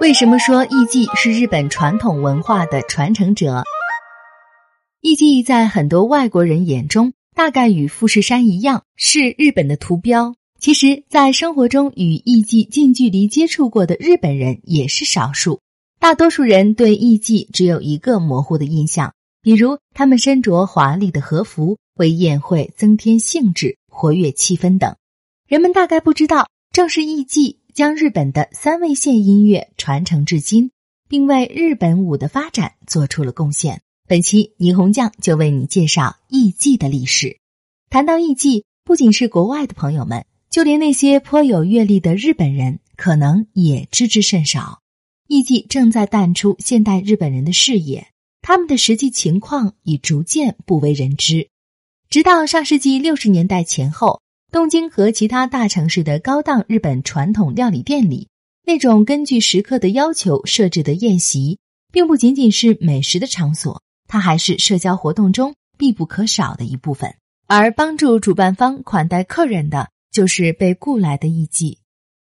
为什么说艺伎是日本传统文化的传承者？艺伎在很多外国人眼中，大概与富士山一样，是日本的图标。其实，在生活中与艺伎近距离接触过的日本人也是少数。大多数人对艺伎只有一个模糊的印象，比如他们身着华丽的和服，为宴会增添兴致、活跃气氛等。人们大概不知道，正是艺伎。将日本的三味线音乐传承至今，并为日本舞的发展做出了贡献。本期霓虹酱就为你介绍艺伎的历史。谈到艺伎，不仅是国外的朋友们，就连那些颇有阅历的日本人，可能也知之甚少。艺伎正在淡出现代日本人的视野，他们的实际情况已逐渐不为人知。直到上世纪六十年代前后。东京和其他大城市的高档日本传统料理店里，那种根据食客的要求设置的宴席，并不仅仅是美食的场所，它还是社交活动中必不可少的一部分。而帮助主办方款待客人的，就是被雇来的艺妓。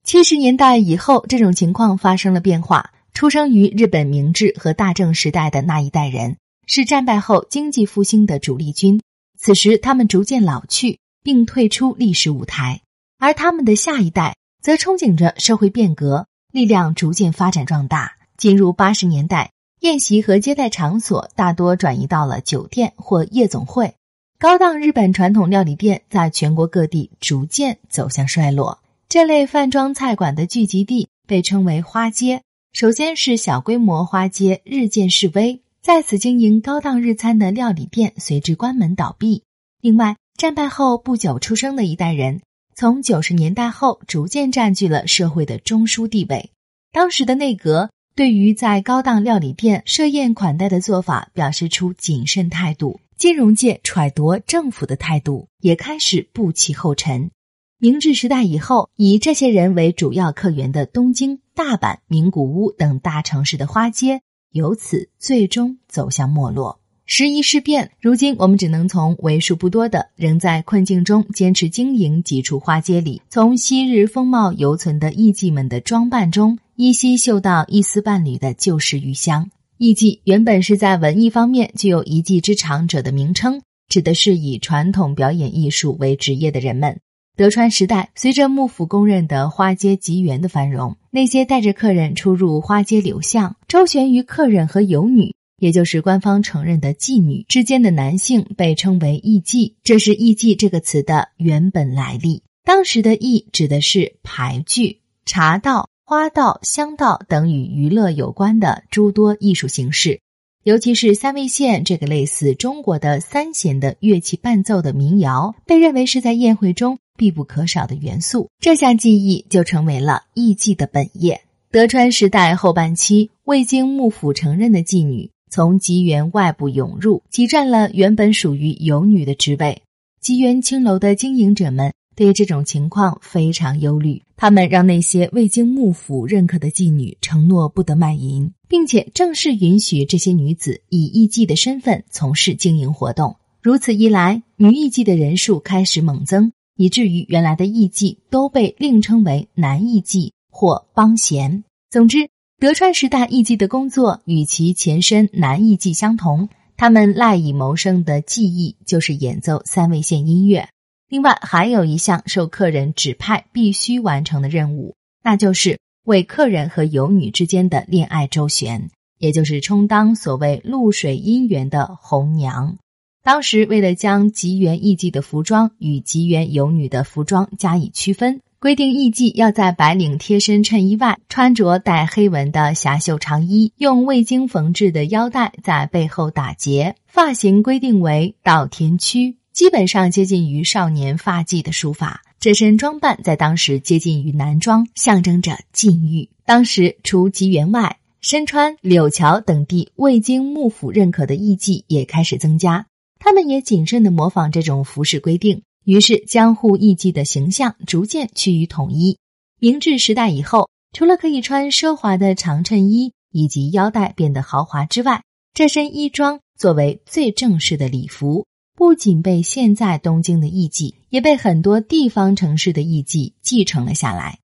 七十年代以后，这种情况发生了变化。出生于日本明治和大正时代的那一代人，是战败后经济复兴的主力军。此时，他们逐渐老去。并退出历史舞台，而他们的下一代则憧憬着社会变革，力量逐渐发展壮大。进入八十年代，宴席和接待场所大多转移到了酒店或夜总会，高档日本传统料理店在全国各地逐渐走向衰落。这类饭庄菜馆的聚集地被称为花街。首先是小规模花街日渐式微，在此经营高档日餐的料理店随之关门倒闭。另外，战败后不久出生的一代人，从九十年代后逐渐占据了社会的中枢地位。当时的内阁对于在高档料理店设宴款待的做法表示出谨慎态度，金融界揣度政府的态度也开始步其后尘。明治时代以后，以这些人为主要客源的东京、大阪、名古屋等大城市的花街，由此最终走向没落。时移世变，如今我们只能从为数不多的仍在困境中坚持经营几处花街里，从昔日风貌犹存的艺妓们的装扮中，依稀嗅到一丝半缕的旧时余香。艺妓原本是在文艺方面具有一技之长者的名称，指的是以传统表演艺术为职业的人们。德川时代，随着幕府公认的花街吉园的繁荣，那些带着客人出入花街柳巷、周旋于客人和游女。也就是官方承认的妓女之间的男性被称为艺妓，这是艺妓这个词的原本来历。当时的艺指的是牌剧、茶道、花道、香道等与娱乐有关的诸多艺术形式，尤其是三味线这个类似中国的三弦的乐器伴奏的民谣，被认为是在宴会中必不可少的元素。这项技艺就成为了艺妓的本业。德川时代后半期，未经幕府承认的妓女。从吉原外部涌入，挤占了原本属于游女的职位。吉原青楼的经营者们对这种情况非常忧虑，他们让那些未经幕府认可的妓女承诺不得卖淫，并且正式允许这些女子以艺妓的身份从事经营活动。如此一来，女艺妓的人数开始猛增，以至于原来的艺妓都被另称为男艺妓或帮闲。总之。德川时代艺妓的工作与其前身男艺妓相同，他们赖以谋生的技艺就是演奏三味线音乐。另外，还有一项受客人指派必须完成的任务，那就是为客人和游女之间的恋爱周旋，也就是充当所谓露水姻缘的红娘。当时，为了将吉原艺妓的服装与吉原游女的服装加以区分。规定艺妓要在白领贴身衬衣外穿着带黑纹的狭袖长衣，用未经缝制的腰带在背后打结，发型规定为稻田曲，基本上接近于少年发髻的梳法。这身装扮在当时接近于男装，象征着禁欲。当时除吉原外，身穿柳桥等地未经幕府认可的艺妓也开始增加，他们也谨慎的模仿这种服饰规定。于是，江户艺妓的形象逐渐趋于统一。明治时代以后，除了可以穿奢华的长衬衣以及腰带变得豪华之外，这身衣装作为最正式的礼服，不仅被现在东京的艺妓，也被很多地方城市的艺妓继承了下来。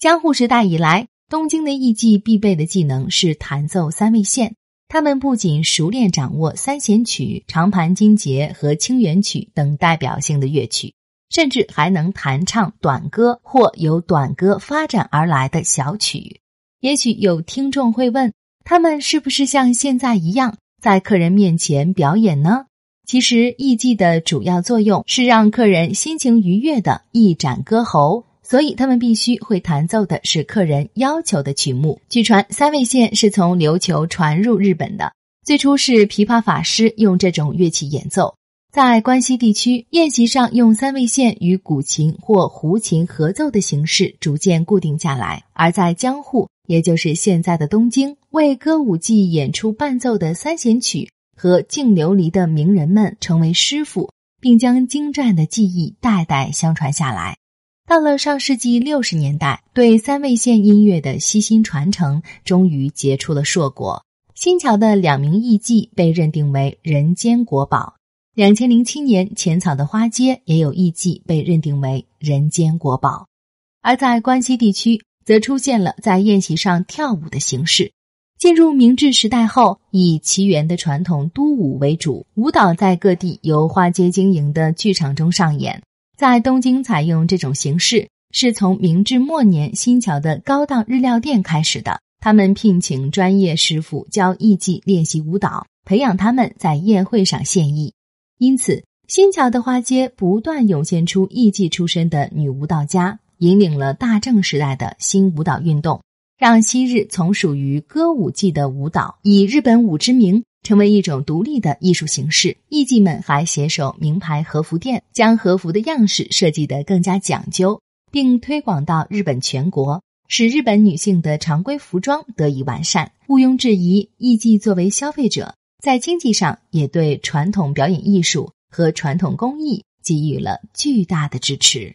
江户时代以来，东京的艺伎必备的技能是弹奏三味线。他们不仅熟练掌握三弦曲、长盘金节和清源曲等代表性的乐曲，甚至还能弹唱短歌或由短歌发展而来的小曲。也许有听众会问，他们是不是像现在一样在客人面前表演呢？其实，艺伎的主要作用是让客人心情愉悦的一展歌喉。所以他们必须会弹奏的是客人要求的曲目。据传，三味线是从琉球传入日本的，最初是琵琶法师用这种乐器演奏。在关西地区，宴席上用三味线与古琴或胡琴合奏的形式逐渐固定下来。而在江户，也就是现在的东京，为歌舞伎演出伴奏的三弦曲和净琉璃的名人们成为师傅，并将精湛的技艺代代相传下来。到了上世纪六十年代，对三味线音乐的悉心传承终于结出了硕果。新桥的两名艺妓被认定为人间国宝。两千零七年，浅草的花街也有艺妓被认定为人间国宝。而在关西地区，则出现了在宴席上跳舞的形式。进入明治时代后，以奇缘的传统都舞为主，舞蹈在各地由花街经营的剧场中上演。在东京采用这种形式，是从明治末年新桥的高档日料店开始的。他们聘请专业师傅教艺伎练习舞蹈，培养他们在宴会上献艺。因此，新桥的花街不断涌现出艺伎出身的女舞蹈家，引领了大正时代的新舞蹈运动，让昔日从属于歌舞伎的舞蹈以日本舞之名。成为一种独立的艺术形式，艺妓们还携手名牌和服店，将和服的样式设计得更加讲究，并推广到日本全国，使日本女性的常规服装得以完善。毋庸置疑，艺妓作为消费者，在经济上也对传统表演艺术和传统工艺给予了巨大的支持。